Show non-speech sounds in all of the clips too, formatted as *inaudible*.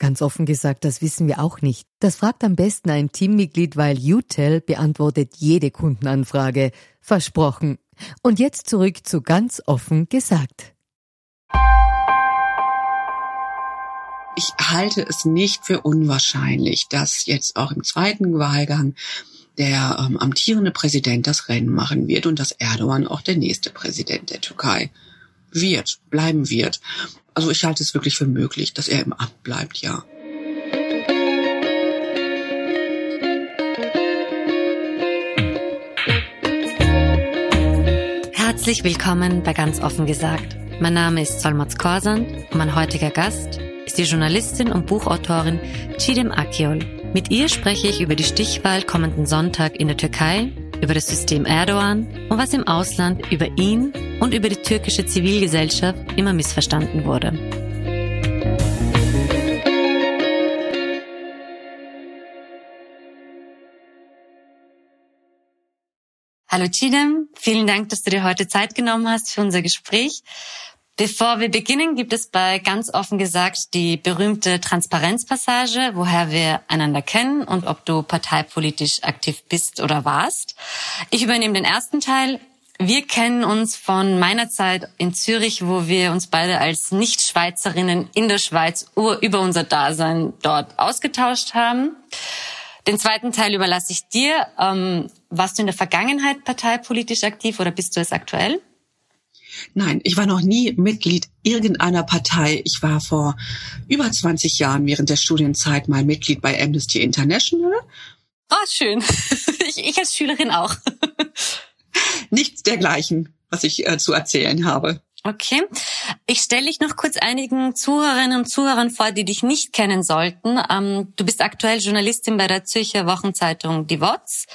Ganz offen gesagt, das wissen wir auch nicht. Das fragt am besten ein Teammitglied, weil UTEL beantwortet jede Kundenanfrage. Versprochen. Und jetzt zurück zu ganz offen gesagt. Ich halte es nicht für unwahrscheinlich, dass jetzt auch im zweiten Wahlgang der ähm, amtierende Präsident das Rennen machen wird und dass Erdogan auch der nächste Präsident der Türkei wird, bleiben wird. Also ich halte es wirklich für möglich, dass er im Amt bleibt, ja. Herzlich willkommen bei Ganz offen gesagt. Mein Name ist Solmaz Korsan und mein heutiger Gast ist die Journalistin und Buchautorin Cidem Akiol. Mit ihr spreche ich über die Stichwahl kommenden Sonntag in der Türkei über das System Erdogan und was im Ausland über ihn und über die türkische Zivilgesellschaft immer missverstanden wurde. Hallo Chidem, vielen Dank, dass du dir heute Zeit genommen hast für unser Gespräch. Bevor wir beginnen, gibt es bei ganz offen gesagt die berühmte Transparenzpassage, woher wir einander kennen und ob du parteipolitisch aktiv bist oder warst. Ich übernehme den ersten Teil. Wir kennen uns von meiner Zeit in Zürich, wo wir uns beide als Nicht-Schweizerinnen in der Schweiz über unser Dasein dort ausgetauscht haben. Den zweiten Teil überlasse ich dir. Ähm, warst du in der Vergangenheit parteipolitisch aktiv oder bist du es aktuell? Nein, ich war noch nie Mitglied irgendeiner Partei. Ich war vor über 20 Jahren während der Studienzeit mal Mitglied bei Amnesty International. Ah, oh, schön. *laughs* Ich, ich als Schülerin auch. *laughs* Nichts dergleichen, was ich äh, zu erzählen habe. Okay. Ich stelle dich noch kurz einigen Zuhörerinnen und Zuhörern vor, die dich nicht kennen sollten. Ähm, du bist aktuell Journalistin bei der Zürcher Wochenzeitung Die Wotz,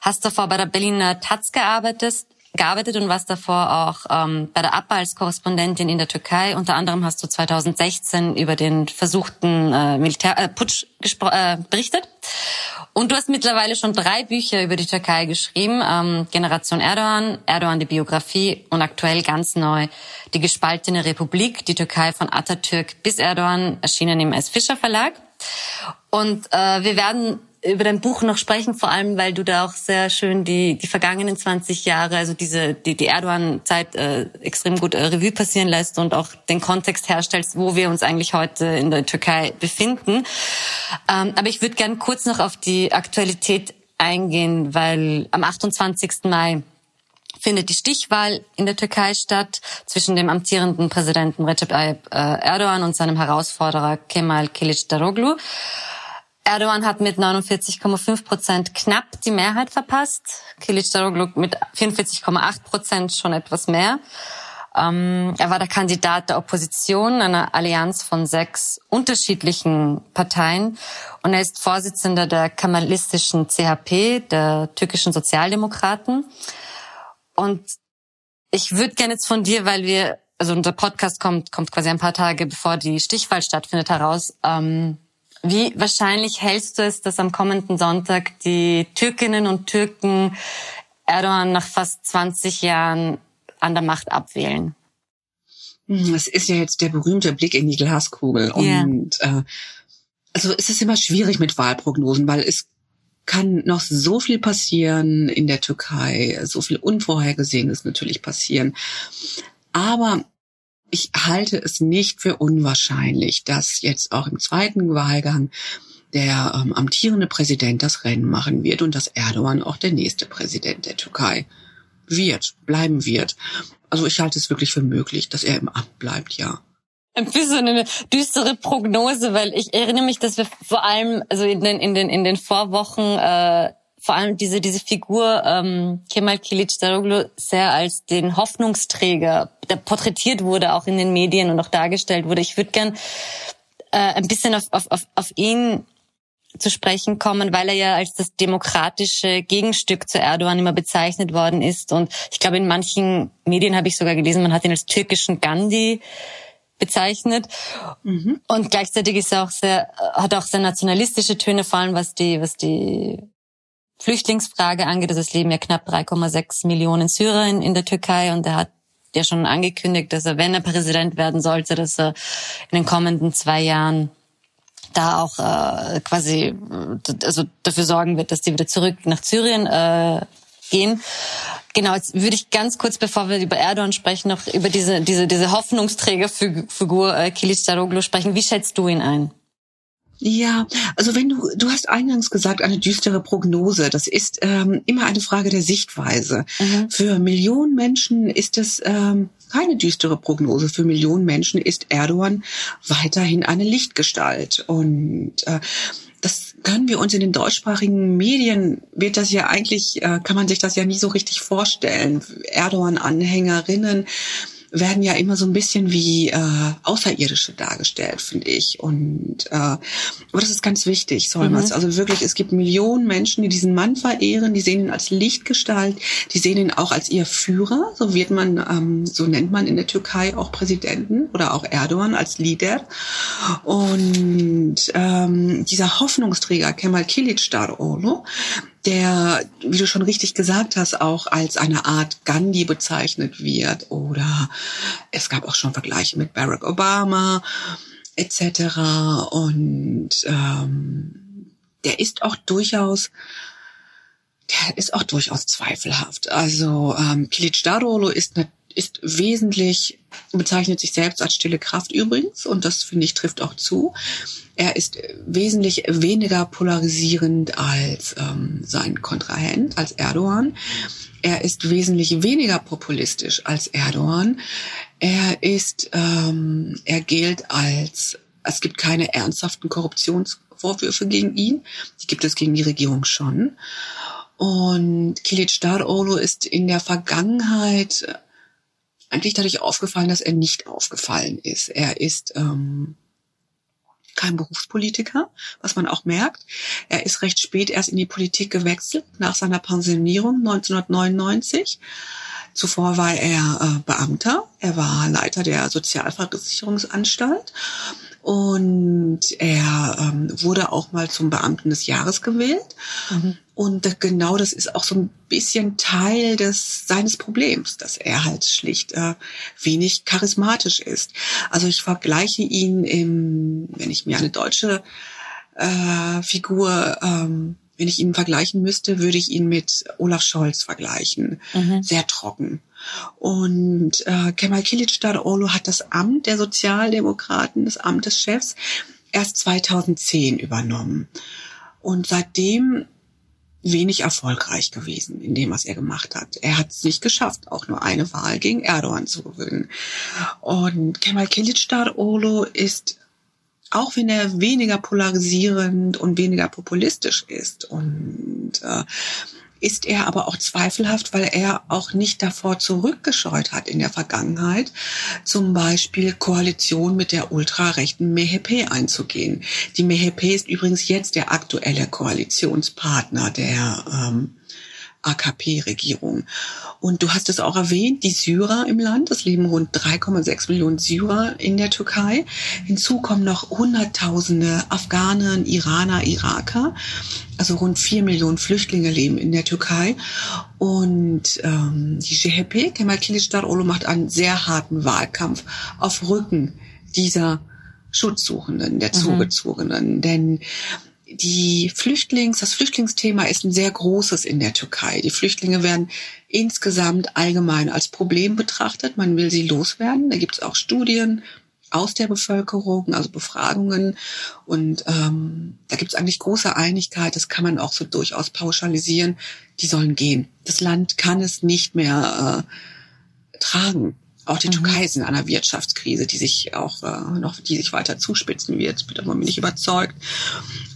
hast davor bei der Berliner Taz gearbeitet, gearbeitet und warst davor auch ähm, bei der APA als Korrespondentin in der Türkei. Unter anderem hast du 2016 über den versuchten äh, Militärputsch äh, äh, berichtet. Und du hast mittlerweile schon drei Bücher über die Türkei geschrieben. Ähm, Generation Erdogan, Erdogan die Biografie und aktuell ganz neu Die gespaltene Republik, die Türkei von Atatürk bis Erdogan, erschienen im S. Fischer Verlag. Und äh, wir werden über dein Buch noch sprechen, vor allem weil du da auch sehr schön die die vergangenen 20 Jahre, also diese die, die Erdogan-Zeit äh, extrem gut äh, Revue passieren lässt und auch den Kontext herstellst, wo wir uns eigentlich heute in der Türkei befinden. Ähm, aber ich würde gern kurz noch auf die Aktualität eingehen, weil am 28. Mai findet die Stichwahl in der Türkei statt zwischen dem amtierenden Präsidenten Recep Tayyip äh, Erdogan und seinem Herausforderer Kemal Kılıçdaroğlu. Erdogan hat mit 49,5 Prozent knapp die Mehrheit verpasst. Kılıçdaroğlu mit 44,8 Prozent schon etwas mehr. Ähm, er war der Kandidat der Opposition, einer Allianz von sechs unterschiedlichen Parteien. Und er ist Vorsitzender der kemalistischen CHP, der türkischen Sozialdemokraten. Und ich würde gerne jetzt von dir, weil wir, also unser Podcast kommt, kommt quasi ein paar Tage bevor die Stichwahl stattfindet, heraus. Ähm, wie wahrscheinlich hältst du es, dass am kommenden Sonntag die Türkinnen und Türken Erdogan nach fast 20 Jahren an der Macht abwählen? Hm, es ist ja jetzt der berühmte Blick in die Glaskugel. Yeah. Und äh, also es ist immer schwierig mit Wahlprognosen, weil es kann noch so viel passieren in der Türkei, so viel Unvorhergesehenes natürlich passieren. Aber ich halte es nicht für unwahrscheinlich, dass jetzt auch im zweiten Wahlgang der ähm, amtierende Präsident das Rennen machen wird und dass Erdogan auch der nächste Präsident der Türkei wird, bleiben wird. Also ich halte es wirklich für möglich, dass er im Amt bleibt, ja. ein bisschen eine düstere Prognose, weil ich erinnere mich, dass wir vor allem, also in den in den in den Vorwochen äh, vor allem diese diese Figur ähm, Kemal Kılıçdaroğlu sehr als den Hoffnungsträger, der porträtiert wurde auch in den Medien und auch dargestellt wurde. Ich würde gern äh, ein bisschen auf, auf, auf, auf ihn zu sprechen kommen, weil er ja als das demokratische Gegenstück zu Erdogan immer bezeichnet worden ist. Und ich glaube, in manchen Medien habe ich sogar gelesen, man hat ihn als türkischen Gandhi bezeichnet. Mhm. Und gleichzeitig ist er auch sehr, hat auch sehr nationalistische Töne, vor allem was die, was die Flüchtlingsfrage angeht. Also es leben ja knapp 3,6 Millionen Syrer in, in der Türkei und er hat ja schon angekündigt, dass er, wenn er Präsident werden sollte, dass er in den kommenden zwei Jahren da auch äh, quasi also dafür sorgen wird, dass die wieder zurück nach Syrien äh, gehen. Genau, jetzt würde ich ganz kurz, bevor wir über Erdogan sprechen, noch über diese diese diese Hoffnungsträgerfigur äh, Kilicdaroglu sprechen. Wie schätzt du ihn ein? Ja, also wenn du, du hast eingangs gesagt, eine düstere Prognose, das ist ähm, immer eine Frage der Sichtweise. Mhm. Für Millionen Menschen ist es ähm, keine düstere Prognose. Für Millionen Menschen ist Erdogan weiterhin eine Lichtgestalt. Und äh, das können wir uns in den deutschsprachigen Medien, wird das ja eigentlich, äh, kann man sich das ja nie so richtig vorstellen. Erdogan-Anhängerinnen werden ja immer so ein bisschen wie äh, Außerirdische dargestellt, finde ich. Und äh, aber das ist ganz wichtig, Solmers. Mhm. Also wirklich, es gibt Millionen Menschen, die diesen Mann verehren, die sehen ihn als Lichtgestalt, die sehen ihn auch als ihr Führer. So wird man, ähm, so nennt man in der Türkei auch Präsidenten oder auch Erdogan als Leader. Und ähm, dieser Hoffnungsträger Kemal Kılıçdaroğlu, der, wie du schon richtig gesagt hast, auch als eine Art Gandhi bezeichnet wird. Oder es gab auch schon Vergleiche mit Barack Obama etc. Und ähm, der ist auch durchaus der ist auch durchaus zweifelhaft. Also ähm, Kılıçdaroğlu ist eine ist wesentlich, bezeichnet sich selbst als stille Kraft übrigens, und das finde ich trifft auch zu. Er ist wesentlich weniger polarisierend als ähm, sein Kontrahent, als Erdogan. Er ist wesentlich weniger populistisch als Erdogan. Er ist, ähm, er gilt als, es gibt keine ernsthaften Korruptionsvorwürfe gegen ihn. Die gibt es gegen die Regierung schon. Und Kilic Darolo ist in der Vergangenheit eigentlich dadurch aufgefallen, dass er nicht aufgefallen ist. Er ist ähm, kein Berufspolitiker, was man auch merkt. Er ist recht spät erst in die Politik gewechselt, nach seiner Pensionierung 1999. Zuvor war er äh, Beamter, er war Leiter der Sozialversicherungsanstalt und er ähm, wurde auch mal zum Beamten des Jahres gewählt. Mhm. Und genau das ist auch so ein bisschen Teil des seines Problems, dass er halt schlicht äh, wenig charismatisch ist. Also ich vergleiche ihn im, wenn ich mir eine deutsche äh, Figur ähm, wenn ich ihn vergleichen müsste, würde ich ihn mit Olaf Scholz vergleichen. Mhm. Sehr trocken. Und äh, Kemal Kılıçdaroğlu hat das Amt der Sozialdemokraten, das Amt des Chefs, erst 2010 übernommen. Und seitdem wenig erfolgreich gewesen in dem, was er gemacht hat. Er hat es nicht geschafft, auch nur eine Wahl gegen Erdogan zu gewinnen. Und Kemal Kılıçdaroğlu ist auch wenn er weniger polarisierend und weniger populistisch ist und äh, ist er aber auch zweifelhaft, weil er auch nicht davor zurückgescheut hat in der Vergangenheit, zum Beispiel Koalition mit der ultrarechten MHP einzugehen. Die MHP ist übrigens jetzt der aktuelle Koalitionspartner der ähm, AKP-Regierung. Und du hast es auch erwähnt, die Syrer im Land, es leben rund 3,6 Millionen Syrer in der Türkei. Hinzu kommen noch Hunderttausende Afghanen, Iraner, Iraker. Also rund vier Millionen Flüchtlinge leben in der Türkei. Und ähm, die CHP, Kemal Kılıçdaroğlu, macht einen sehr harten Wahlkampf auf Rücken dieser Schutzsuchenden, der mhm. Zugezogenen. Denn die Flüchtlings, das Flüchtlingsthema ist ein sehr großes in der Türkei. Die Flüchtlinge werden insgesamt allgemein als Problem betrachtet. Man will sie loswerden. Da gibt es auch Studien aus der Bevölkerung, also Befragungen. Und ähm, da gibt es eigentlich große Einigkeit. Das kann man auch so durchaus pauschalisieren. Die sollen gehen. Das Land kann es nicht mehr äh, tragen. Auch die mhm. Türkei ist in einer Wirtschaftskrise, die sich auch äh, noch, die sich weiter zuspitzen wird. Bin nicht überzeugt.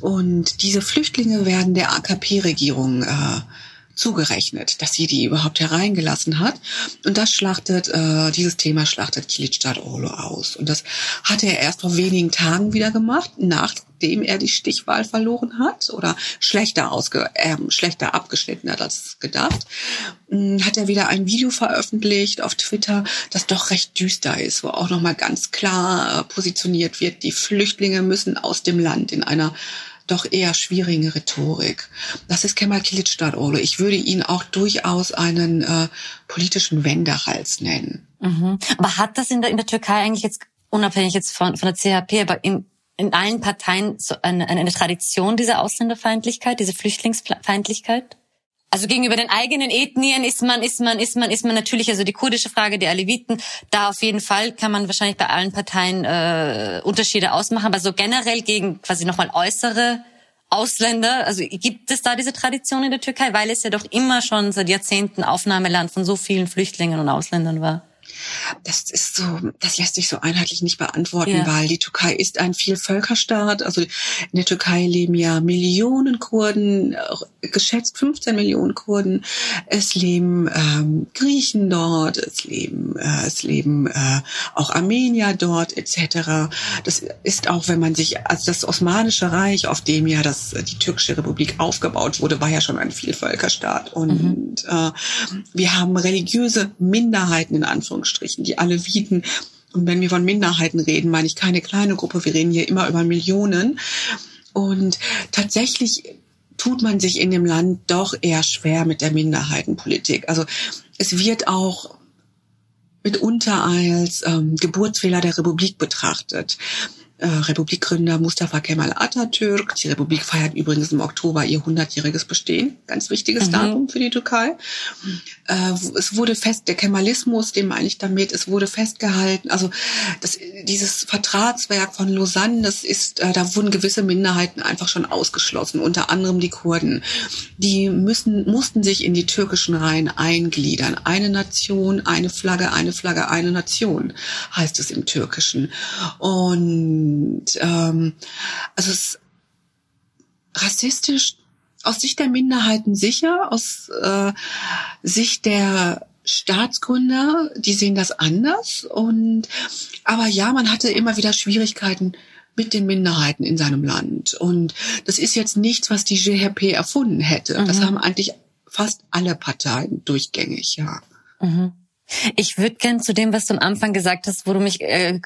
Und diese Flüchtlinge werden der AKP-Regierung äh, zugerechnet, dass sie die überhaupt hereingelassen hat. Und das schlachtet, äh, dieses Thema schlachtet Kilitschad Olo aus. Und das hat er erst vor wenigen Tagen wieder gemacht, nachdem er die Stichwahl verloren hat oder schlechter ausge, äh, schlechter abgeschnitten hat als gedacht. Hm, hat er wieder ein Video veröffentlicht auf Twitter, das doch recht düster ist, wo auch nochmal ganz klar äh, positioniert wird, die Flüchtlinge müssen aus dem Land in einer doch eher schwierige Rhetorik. Das ist Kemal Kılıçdaroğlu. Ich würde ihn auch durchaus einen äh, politischen Wendehals nennen. Mhm. Aber hat das in der, in der Türkei eigentlich jetzt, unabhängig jetzt von, von der CHP, aber in, in allen Parteien so eine, eine Tradition dieser Ausländerfeindlichkeit, diese Flüchtlingsfeindlichkeit? Also gegenüber den eigenen Ethnien ist man, ist man, ist man, ist man natürlich, also die kurdische Frage, die Aleviten, da auf jeden Fall kann man wahrscheinlich bei allen Parteien äh, Unterschiede ausmachen, aber so generell gegen quasi nochmal äußere Ausländer, also gibt es da diese Tradition in der Türkei, weil es ja doch immer schon seit Jahrzehnten Aufnahmeland von so vielen Flüchtlingen und Ausländern war? Das ist so, das lässt sich so einheitlich nicht beantworten, ja. weil die Türkei ist ein Vielvölkerstaat. Also in der Türkei leben ja Millionen Kurden, geschätzt 15 Millionen Kurden. Es leben ähm, Griechen dort, es leben, äh, es leben äh, auch Armenier dort etc. Das ist auch, wenn man sich, also das Osmanische Reich, auf dem ja das die türkische Republik aufgebaut wurde, war ja schon ein Vielvölkerstaat. Und mhm. äh, wir haben religiöse Minderheiten in Anführungsstrichen Anführungsstrichen, die Aleviten. Und wenn wir von Minderheiten reden, meine ich keine kleine Gruppe. Wir reden hier immer über Millionen. Und tatsächlich tut man sich in dem Land doch eher schwer mit der Minderheitenpolitik. Also es wird auch mitunter als ähm, Geburtsfehler der Republik betrachtet äh, Republikgründer Mustafa Kemal Atatürk. Die Republik feiert übrigens im Oktober ihr 100-jähriges Bestehen. Ganz wichtiges mhm. Datum für die Türkei. Äh, es wurde fest, der Kemalismus, den meine ich damit, es wurde festgehalten, also das, dieses Vertragswerk von Lausanne, das ist, äh, da wurden gewisse Minderheiten einfach schon ausgeschlossen, unter anderem die Kurden. Die müssen, mussten sich in die türkischen Reihen eingliedern. Eine Nation, eine Flagge, eine Flagge, eine Nation, heißt es im Türkischen. Und ähm, also es ist rassistisch aus Sicht der Minderheiten sicher, aus äh, Sicht der Staatsgründer, die sehen das anders. Und aber ja, man hatte immer wieder Schwierigkeiten mit den Minderheiten in seinem Land. Und das ist jetzt nichts, was die GHP erfunden hätte. Mhm. Das haben eigentlich fast alle Parteien durchgängig, ja. Mhm. Ich würde gern zu dem, was du am Anfang gesagt hast, wo du mich äh,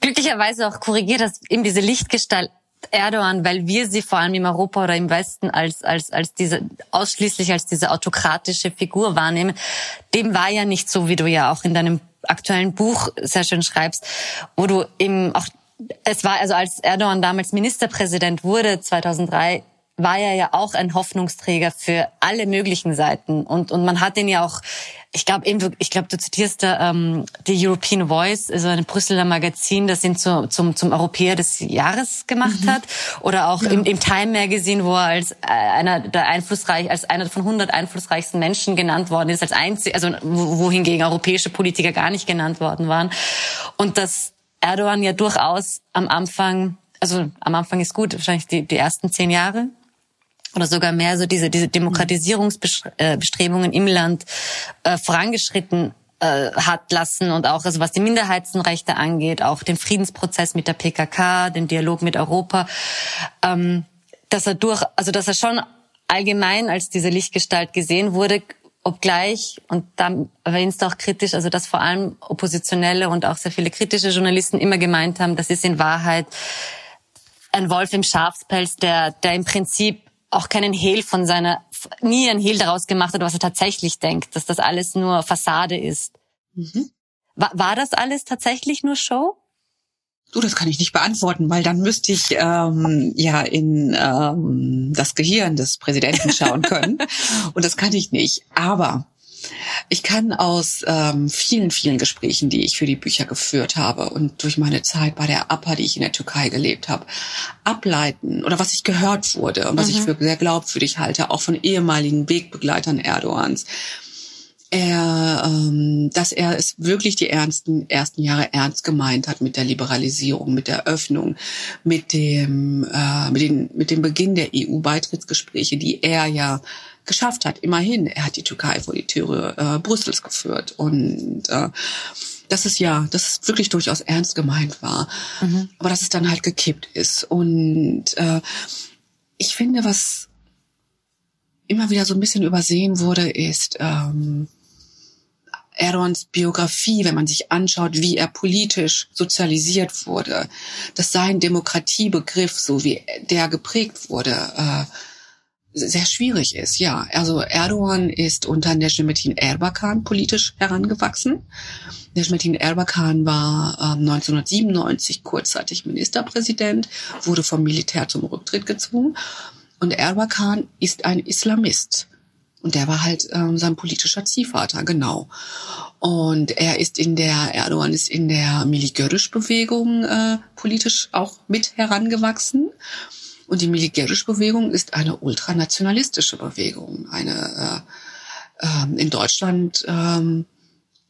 glücklicherweise auch korrigiert hast, eben diese Lichtgestalt Erdogan, weil wir sie vor allem im Europa oder im Westen als, als, als diese, ausschließlich als diese autokratische Figur wahrnehmen. Dem war ja nicht so, wie du ja auch in deinem aktuellen Buch sehr schön schreibst, wo du eben auch, es war also als Erdogan damals Ministerpräsident wurde, 2003, war er ja auch ein Hoffnungsträger für alle möglichen Seiten und und man hat ihn ja auch ich glaube eben ich glaube du zitierst da ähm, die European Voice also ein Brüsseler Magazin das ihn zu, zum zum Europäer des Jahres gemacht mhm. hat oder auch ja. im, im Time Magazine wo er als äh, einer der einflussreich als einer von 100 einflussreichsten Menschen genannt worden ist als einzig also wohingegen europäische Politiker gar nicht genannt worden waren und dass Erdogan ja durchaus am Anfang also am Anfang ist gut wahrscheinlich die die ersten zehn Jahre oder sogar mehr so diese, diese Demokratisierungsbestrebungen im Land äh, vorangeschritten äh, hat lassen und auch also was die Minderheitenrechte angeht, auch den Friedensprozess mit der PKK, den Dialog mit Europa, ähm, dass er durch, also dass er schon allgemein als diese Lichtgestalt gesehen wurde, obgleich, und da erwähnst du auch kritisch, also dass vor allem Oppositionelle und auch sehr viele kritische Journalisten immer gemeint haben, das ist in Wahrheit ein Wolf im Schafspelz, der, der im Prinzip auch keinen Hehl von seiner, nie einen Hehl daraus gemacht hat, was er tatsächlich denkt, dass das alles nur Fassade ist. Mhm. War, war das alles tatsächlich nur Show? Du, das kann ich nicht beantworten, weil dann müsste ich ähm, ja in ähm, das Gehirn des Präsidenten schauen können. *laughs* Und das kann ich nicht. Aber ich kann aus ähm, vielen, vielen Gesprächen, die ich für die Bücher geführt habe und durch meine Zeit bei der APA, die ich in der Türkei gelebt habe, ableiten oder was ich gehört wurde und was mhm. ich für sehr glaubwürdig halte, auch von ehemaligen Wegbegleitern Erdogans, er, ähm, dass er es wirklich die ernsten, ersten Jahre ernst gemeint hat mit der Liberalisierung, mit der Öffnung, mit dem, äh, mit, den, mit dem Beginn der EU-Beitrittsgespräche, die er ja geschafft hat. Immerhin, er hat die Türkei vor die Türe äh, Brüssels geführt und äh, das ist ja, dass es wirklich durchaus ernst gemeint war, mhm. aber dass es dann halt gekippt ist und äh, ich finde, was immer wieder so ein bisschen übersehen wurde, ist ähm, Erdogans Biografie, wenn man sich anschaut, wie er politisch sozialisiert wurde, dass sein Demokratiebegriff, so wie der geprägt wurde, äh, sehr schwierig ist. Ja, also Erdogan ist unter Necmettin Erbakan politisch herangewachsen. Necmettin Erbakan war äh, 1997 kurzzeitig Ministerpräsident, wurde vom Militär zum Rücktritt gezwungen. Und Erbakan ist ein Islamist. Und der war halt ähm, sein politischer Ziehvater, genau. Und er ist in der, Erdogan ist in der Miligörisch-Bewegung äh, politisch auch mit herangewachsen. Und die Miligörisch-Bewegung ist eine ultranationalistische Bewegung. Eine äh, äh, in Deutschland ähm,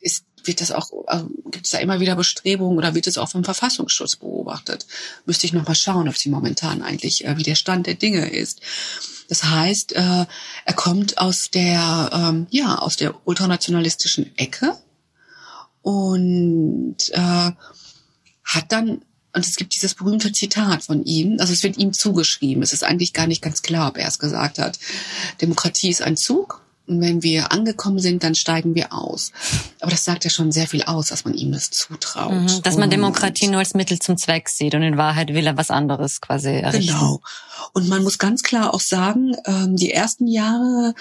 ist wird das auch, also gibt es da immer wieder Bestrebungen oder wird es auch vom Verfassungsschutz beobachtet? Müsste ich noch mal schauen, ob sie momentan eigentlich, äh, wie der Stand der Dinge ist. Das heißt, äh, er kommt aus der, ähm, ja, aus der ultranationalistischen Ecke und äh, hat dann und es gibt dieses berühmte Zitat von ihm, also es wird ihm zugeschrieben. Es ist eigentlich gar nicht ganz klar, ob er es gesagt hat. Demokratie ist ein Zug und wenn wir angekommen sind, dann steigen wir aus. Aber das sagt ja schon sehr viel aus, dass man ihm das zutraut. Mhm, dass man Demokratie nur als Mittel zum Zweck sieht und in Wahrheit will er was anderes quasi errichten. Genau. Und man muss ganz klar auch sagen, ähm, die ersten Jahre,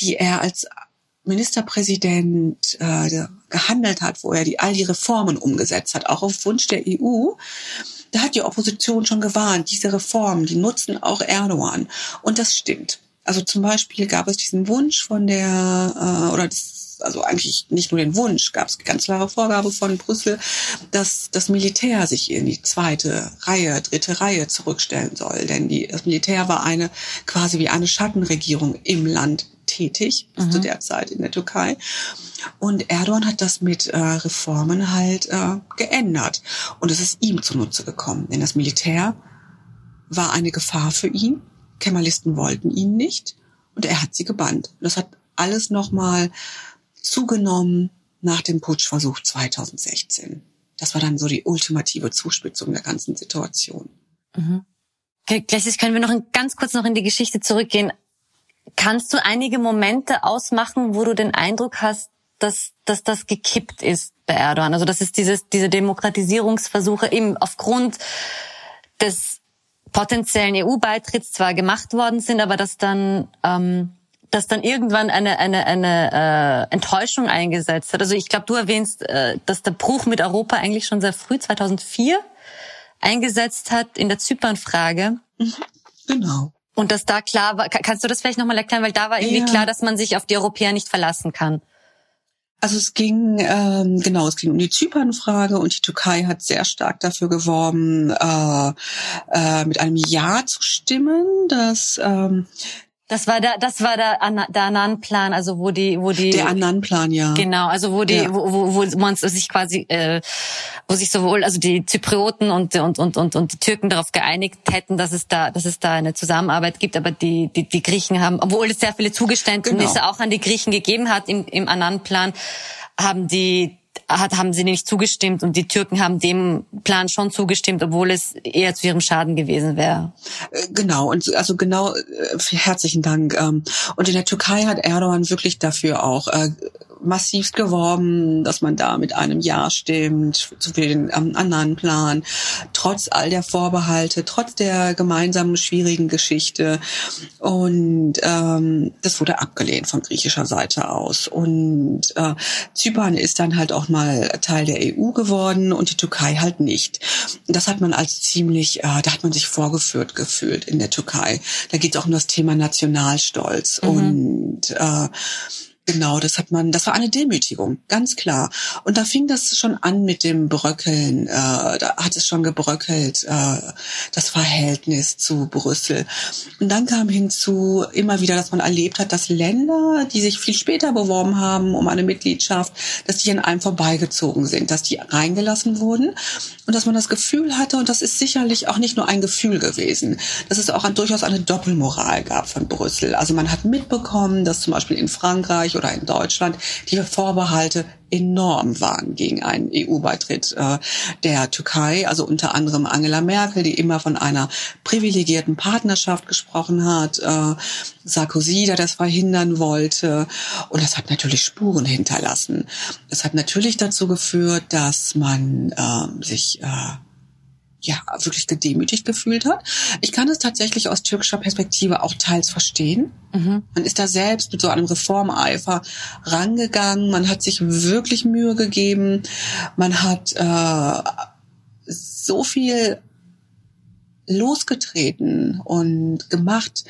die er als Ministerpräsident äh, gehandelt hat, wo er die, all die Reformen umgesetzt hat, auch auf Wunsch der EU, da hat die Opposition schon gewarnt, diese Reformen, die nutzen auch Erdogan. Und das stimmt. Also zum Beispiel gab es diesen Wunsch von der, äh, oder das, also eigentlich nicht nur den Wunsch, gab es ganz klare Vorgabe von Brüssel, dass das Militär sich in die zweite Reihe, dritte Reihe zurückstellen soll. Denn die, das Militär war eine quasi wie eine Schattenregierung im Land tätig mhm. zu der Zeit in der Türkei. Und Erdogan hat das mit äh, Reformen halt äh, geändert. Und es ist ihm zunutze gekommen. Denn das Militär war eine Gefahr für ihn Kemalisten wollten ihn nicht und er hat sie gebannt. Das hat alles nochmal zugenommen nach dem Putschversuch 2016. Das war dann so die ultimative Zuspitzung der ganzen Situation. Mhm. Gleichzeitig können wir noch ganz kurz noch in die Geschichte zurückgehen. Kannst du einige Momente ausmachen, wo du den Eindruck hast, dass, dass das gekippt ist bei Erdogan? Also das ist dieses, diese Demokratisierungsversuche eben aufgrund des potenziellen EU-Beitritts zwar gemacht worden sind, aber dass dann ähm, dass dann irgendwann eine eine eine äh, Enttäuschung eingesetzt hat. Also ich glaube, du erwähnst, äh, dass der Bruch mit Europa eigentlich schon sehr früh 2004 eingesetzt hat in der Zypernfrage. Mhm, genau. Und dass da klar war, kannst du das vielleicht nochmal erklären, weil da war irgendwie ja. klar, dass man sich auf die Europäer nicht verlassen kann. Also es ging ähm, genau, es ging um die Zypernfrage und die Türkei hat sehr stark dafür geworben, äh, äh, mit einem Ja zu stimmen, dass ähm, das war der, das war der, der Annan-Plan, also wo die, wo die. Der Annan-Plan, ja. Genau, also wo die, ja. wo, wo, wo man sich quasi, äh, wo sich sowohl, also die Zyprioten und, und, und, und, und die Türken darauf geeinigt hätten, dass es da, dass es da eine Zusammenarbeit gibt, aber die, die, die Griechen haben, obwohl es sehr viele Zugeständnisse genau. auch an die Griechen gegeben hat im, im Annan-Plan, haben die, hat, haben sie nicht zugestimmt und die Türken haben dem Plan schon zugestimmt, obwohl es eher zu ihrem Schaden gewesen wäre. Äh, genau, und also genau, äh, herzlichen Dank. Ähm, und in der Türkei hat Erdogan wirklich dafür auch massivst geworben, dass man da mit einem Ja stimmt zu den ähm, anderen Plan, trotz all der Vorbehalte, trotz der gemeinsamen schwierigen Geschichte. Und ähm, das wurde abgelehnt von griechischer Seite aus. Und äh, Zypern ist dann halt auch mal Teil der EU geworden und die Türkei halt nicht. Das hat man als ziemlich, äh, da hat man sich vorgeführt gefühlt in der Türkei. Da geht es auch um das Thema Nationalstolz. Mhm. Und äh, Genau, das hat man, das war eine Demütigung, ganz klar. Und da fing das schon an mit dem Bröckeln, äh, da hat es schon gebröckelt, äh, das Verhältnis zu Brüssel. Und dann kam hinzu immer wieder, dass man erlebt hat, dass Länder, die sich viel später beworben haben um eine Mitgliedschaft, dass die an einem vorbeigezogen sind, dass die reingelassen wurden und dass man das Gefühl hatte, und das ist sicherlich auch nicht nur ein Gefühl gewesen, dass es auch ein, durchaus eine Doppelmoral gab von Brüssel. Also man hat mitbekommen, dass zum Beispiel in Frankreich Österreich oder in Deutschland die Vorbehalte enorm waren gegen einen EU-Beitritt äh, der Türkei, also unter anderem Angela Merkel, die immer von einer privilegierten Partnerschaft gesprochen hat, äh, Sarkozy, der das verhindern wollte. Und das hat natürlich Spuren hinterlassen. Das hat natürlich dazu geführt, dass man äh, sich äh, ja wirklich gedemütigt gefühlt hat. Ich kann es tatsächlich aus türkischer Perspektive auch teils verstehen. Mhm. Man ist da selbst mit so einem Reformeifer rangegangen. Man hat sich wirklich Mühe gegeben. Man hat äh, so viel losgetreten und gemacht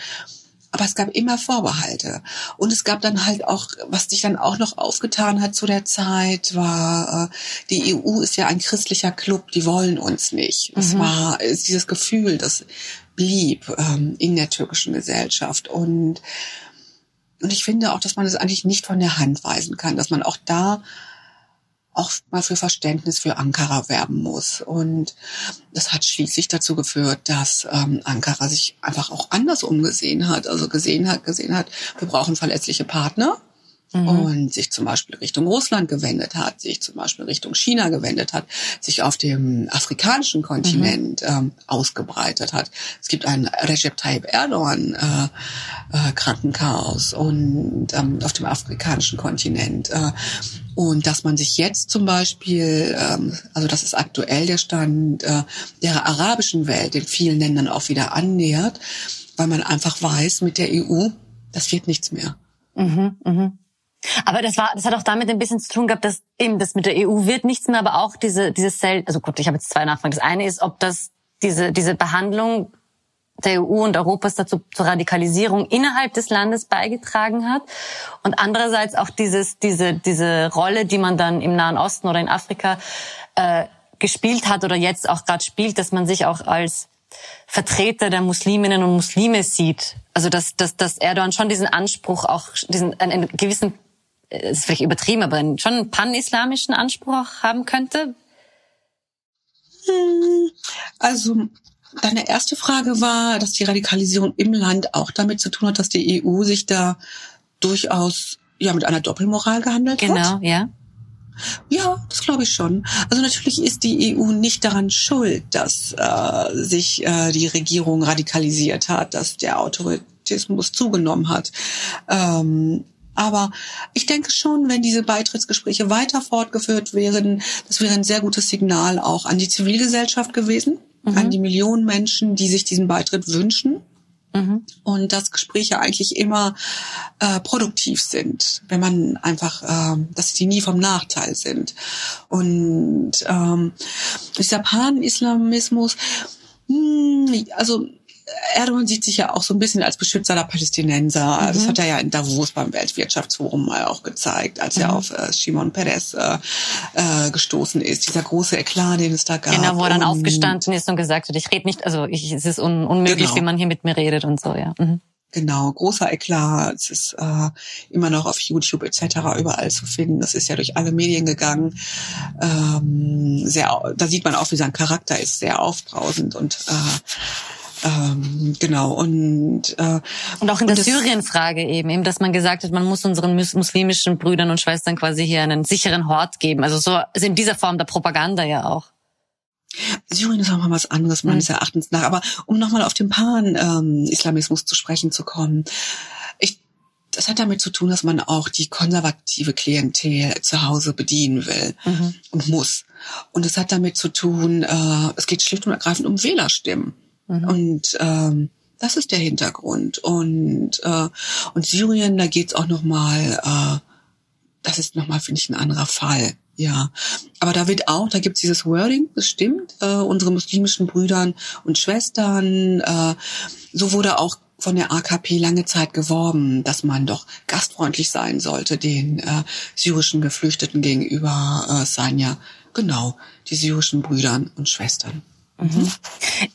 aber es gab immer Vorbehalte. Und es gab dann halt auch, was sich dann auch noch aufgetan hat zu der Zeit, war, äh, die EU ist ja ein christlicher Club, die wollen uns nicht. Mhm. Es war ist dieses Gefühl, das blieb ähm, in der türkischen Gesellschaft. Und, und ich finde auch, dass man es eigentlich nicht von der Hand weisen kann, dass man auch da auch mal für Verständnis für Ankara werben muss. Und das hat schließlich dazu geführt, dass ähm, Ankara sich einfach auch anders umgesehen hat. Also gesehen hat, gesehen hat, wir brauchen verlässliche Partner mhm. und sich zum Beispiel Richtung Russland gewendet hat, sich zum Beispiel Richtung China gewendet hat, sich auf dem afrikanischen Kontinent mhm. ähm, ausgebreitet hat. Es gibt ein Recep Tayyip Erdogan äh, äh, Krankenchaos und ähm, auf dem afrikanischen Kontinent. Äh, und dass man sich jetzt zum Beispiel, ähm, also das ist aktuell der Stand äh, der arabischen Welt in vielen Ländern auch wieder annähert, weil man einfach weiß, mit der EU, das wird nichts mehr. Mhm, mhm. Aber das war, das hat auch damit ein bisschen zu tun gehabt, dass eben das mit der EU wird nichts mehr, aber auch diese, dieses Sel also gut, ich habe jetzt zwei Nachfragen. Das eine ist, ob das diese, diese Behandlung der EU und Europas dazu zur Radikalisierung innerhalb des Landes beigetragen hat und andererseits auch dieses diese diese Rolle, die man dann im Nahen Osten oder in Afrika äh, gespielt hat oder jetzt auch gerade spielt, dass man sich auch als Vertreter der Musliminnen und Muslime sieht. Also dass, dass, dass Erdogan schon diesen Anspruch auch diesen einen, gewissen ist vielleicht übertrieben, aber schon einen pan-islamischen Anspruch haben könnte? Hm, also deine erste Frage war, dass die Radikalisierung im Land auch damit zu tun hat, dass die EU sich da durchaus ja mit einer Doppelmoral gehandelt genau, hat. Genau, ja. Ja, das glaube ich schon. Also natürlich ist die EU nicht daran schuld, dass äh, sich äh, die Regierung radikalisiert hat, dass der Autoritismus zugenommen hat. Ähm, aber ich denke schon, wenn diese Beitrittsgespräche weiter fortgeführt wären, das wäre ein sehr gutes Signal auch an die Zivilgesellschaft gewesen, mhm. an die Millionen Menschen, die sich diesen Beitritt wünschen. Mhm. Und dass Gespräche eigentlich immer äh, produktiv sind, wenn man einfach, äh, dass sie nie vom Nachteil sind. Und ähm, dieser Pan-Islamismus, hm, also Erdogan sieht sich ja auch so ein bisschen als Beschützer der Palästinenser. Mhm. Das hat er ja in Davos beim Weltwirtschaftsforum mal auch gezeigt, als mhm. er auf äh, Shimon Peres äh, äh, gestoßen ist. Dieser große Eklat, den es da gab. Genau, wo er dann und, aufgestanden ist und gesagt hat, ich rede nicht, also ich, es ist un, unmöglich, genau. wie man hier mit mir redet und so, ja. Mhm. Genau, großer Eklat. Es ist äh, immer noch auf YouTube etc. überall zu finden. Das ist ja durch alle Medien gegangen. Ähm, sehr, da sieht man auch, wie sein Charakter ist, sehr aufbrausend und äh, ähm, genau und äh, und auch in der Syrien-Frage eben, eben, dass man gesagt hat, man muss unseren muslimischen Brüdern und Schwestern quasi hier einen sicheren Hort geben. Also so also in dieser Form der Propaganda ja auch. Syrien ist auch mal was anderes meines mhm. Erachtens nach. Aber um nochmal auf den Pan-Islamismus ähm, zu sprechen zu kommen, ich, das hat damit zu tun, dass man auch die konservative Klientel zu Hause bedienen will mhm. und muss. Und es hat damit zu tun, äh, es geht schlicht und ergreifend um Wählerstimmen. Mhm. Und ähm, das ist der Hintergrund. Und, äh, und Syrien, da geht's auch nochmal, äh, das ist nochmal, finde ich, ein anderer Fall. Ja, aber da wird auch, da gibt's dieses Wording, das stimmt, äh, unsere muslimischen Brüdern und Schwestern, äh, so wurde auch von der AKP lange Zeit geworben, dass man doch gastfreundlich sein sollte den äh, syrischen Geflüchteten gegenüber. Äh, seien ja genau die syrischen Brüdern und Schwestern. Mhm.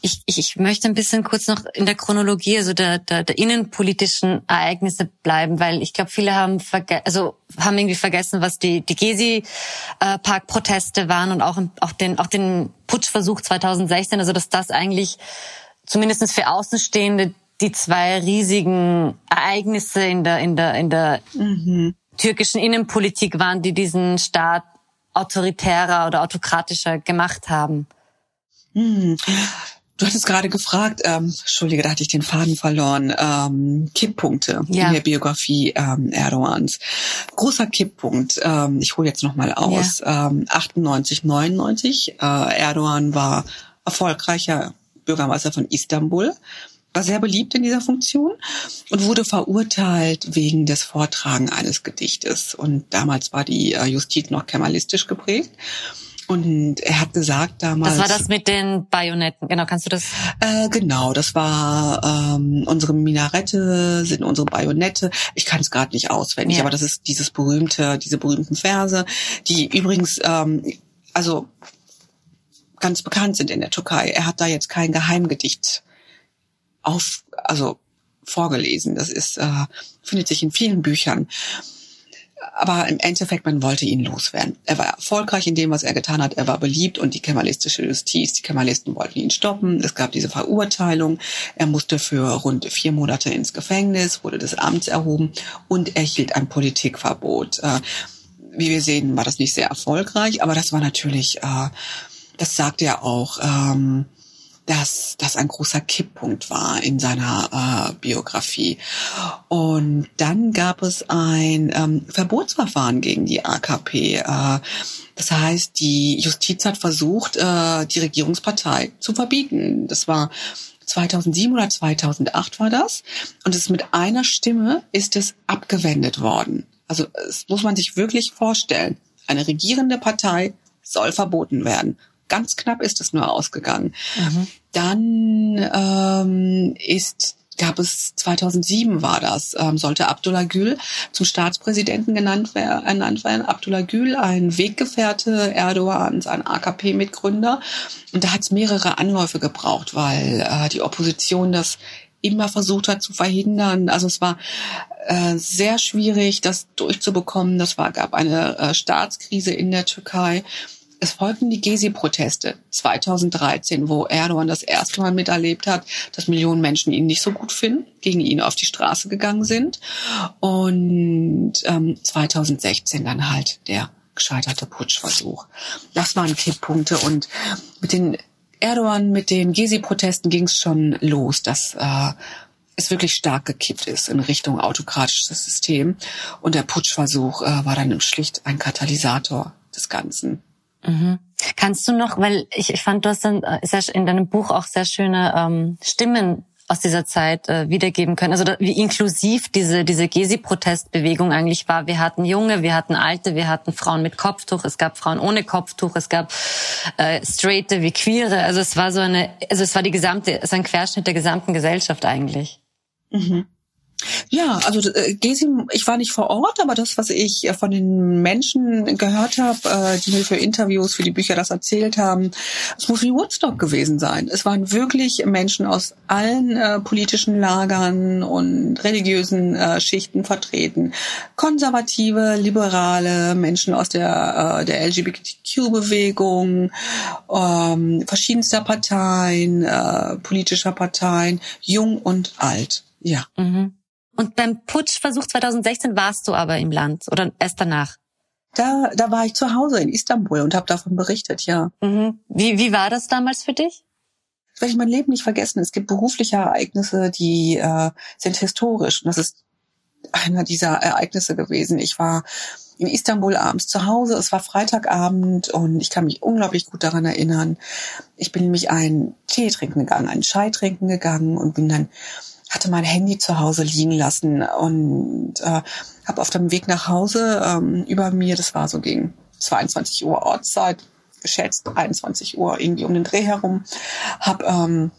Ich, ich, ich möchte ein bisschen kurz noch in der Chronologie, also der, der, der innenpolitischen Ereignisse bleiben, weil ich glaube, viele haben verge also haben irgendwie vergessen, was die die Gezi äh, Park Proteste waren und auch auch den auch den Putschversuch 2016, also dass das eigentlich zumindest für Außenstehende die zwei riesigen Ereignisse in der in der in der mhm. türkischen Innenpolitik waren, die diesen Staat autoritärer oder autokratischer gemacht haben. Hm. Du hattest gerade gefragt, ähm, Entschuldige, da hatte ich den Faden verloren, ähm, Kipppunkte ja. in der Biografie ähm, Erdogans. Großer Kipppunkt, ähm, ich hole jetzt nochmal aus, ja. ähm, 98, 99, äh, Erdogan war erfolgreicher Bürgermeister von Istanbul, war sehr beliebt in dieser Funktion und wurde verurteilt wegen des Vortragen eines Gedichtes. Und damals war die äh, Justiz noch kemalistisch geprägt. Und er hat gesagt damals. Das war das mit den Bajonetten, genau, kannst du das? Äh, genau, das war ähm, unsere Minarette, sind unsere Bajonette. Ich kann es gerade nicht auswendig, ja. aber das ist dieses berühmte, diese berühmten Verse, die übrigens, ähm, also ganz bekannt sind in der Türkei. Er hat da jetzt kein Geheimgedicht auf, also vorgelesen. Das ist, äh, findet sich in vielen Büchern aber im Endeffekt, man wollte ihn loswerden. Er war erfolgreich in dem, was er getan hat. Er war beliebt und die kemalistische Justiz, die Kemalisten wollten ihn stoppen. Es gab diese Verurteilung. Er musste für rund vier Monate ins Gefängnis, wurde des Amts erhoben und erhielt ein Politikverbot. Äh, wie wir sehen, war das nicht sehr erfolgreich, aber das war natürlich, äh, das sagt er auch, ähm, dass das ein großer Kipppunkt war in seiner äh, Biografie. Und dann gab es ein ähm, Verbotsverfahren gegen die AKP. Äh, das heißt, die Justiz hat versucht, äh, die Regierungspartei zu verbieten. Das war 2007 oder 2008 war das. Und es mit einer Stimme ist es abgewendet worden. Also es muss man sich wirklich vorstellen. Eine regierende Partei soll verboten werden. Ganz knapp ist es nur ausgegangen. Mhm. Dann ähm, ist gab es 2007 war das, ähm, sollte Abdullah Gül zum Staatspräsidenten genannt werden, ernannt werden. Abdullah Gül, ein Weggefährte Erdogans, ein AKP-Mitgründer. Und da hat es mehrere Anläufe gebraucht, weil äh, die Opposition das immer versucht hat zu verhindern. Also es war äh, sehr schwierig, das durchzubekommen. Das war gab eine äh, Staatskrise in der Türkei es folgten die Gezi-Proteste 2013, wo Erdogan das erste Mal miterlebt hat, dass Millionen Menschen ihn nicht so gut finden, gegen ihn auf die Straße gegangen sind. Und ähm, 2016 dann halt der gescheiterte Putschversuch. Das waren Kipppunkte. Und mit den Erdogan, mit den Gezi-Protesten ging es schon los, dass äh, es wirklich stark gekippt ist in Richtung autokratisches System. Und der Putschversuch äh, war dann schlicht ein Katalysator des Ganzen. Mhm. Kannst du noch, weil ich, ich fand, du hast dann äh, in deinem Buch auch sehr schöne ähm, Stimmen aus dieser Zeit äh, wiedergeben können. Also da, wie inklusiv diese diese Gezi-Protestbewegung eigentlich war. Wir hatten Junge, wir hatten Alte, wir hatten Frauen mit Kopftuch, es gab Frauen ohne Kopftuch, es gab äh, Straighte wie Queere. Also es war so eine, also es war die gesamte, es ist ein Querschnitt der gesamten Gesellschaft eigentlich. Mhm. Ja, also äh, Gesi, ich war nicht vor Ort, aber das, was ich äh, von den Menschen gehört habe, äh, die mir für Interviews, für die Bücher das erzählt haben, es muss wie Woodstock gewesen sein. Es waren wirklich Menschen aus allen äh, politischen Lagern und religiösen äh, Schichten vertreten. Konservative, liberale, Menschen aus der, äh, der LGBTQ-Bewegung, ähm, verschiedenster Parteien, äh, politischer Parteien, jung und alt. Ja. Mhm. Und beim Putschversuch 2016 warst du aber im Land oder erst danach? Da, da war ich zu Hause in Istanbul und habe davon berichtet, ja. Mhm. Wie, wie war das damals für dich? Das werde ich mein Leben nicht vergessen. Es gibt berufliche Ereignisse, die äh, sind historisch. Und das ist einer dieser Ereignisse gewesen. Ich war in Istanbul abends zu Hause. Es war Freitagabend und ich kann mich unglaublich gut daran erinnern. Ich bin nämlich einen Tee trinken gegangen, einen Chai trinken gegangen und bin dann hatte mein Handy zu Hause liegen lassen und äh, habe auf dem Weg nach Hause ähm, über mir, das war so gegen 22 Uhr Ortszeit, geschätzt 21 Uhr irgendwie um den Dreh herum, habe ähm,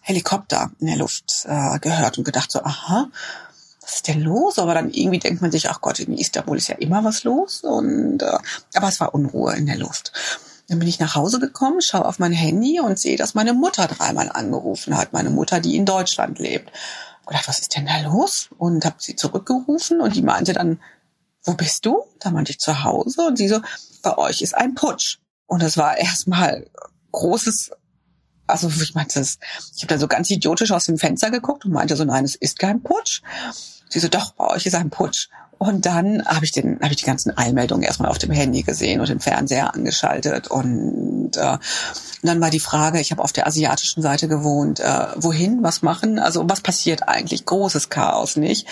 Helikopter in der Luft äh, gehört und gedacht so, aha, was ist denn los? Aber dann irgendwie denkt man sich, ach Gott, in Istanbul ist ja immer was los. Und äh, aber es war Unruhe in der Luft. Dann bin ich nach Hause gekommen, schaue auf mein Handy und sehe, dass meine Mutter dreimal angerufen hat. Meine Mutter, die in Deutschland lebt. Ich gedacht, was ist denn da los? Und habe sie zurückgerufen und die meinte dann, wo bist du? Da meinte ich zu Hause und sie so, bei euch ist ein Putsch. Und das war erstmal großes also ich meinte, das, ich habe da so ganz idiotisch aus dem Fenster geguckt und meinte so, nein, es ist kein Putsch. Sie so, doch, bei euch ist ein Putsch. Und dann habe ich den, habe ich die ganzen Eilmeldungen erstmal auf dem Handy gesehen und den Fernseher angeschaltet. Und, äh, und dann war die Frage, ich habe auf der asiatischen Seite gewohnt, äh, wohin, was machen, also was passiert eigentlich, großes Chaos, nicht?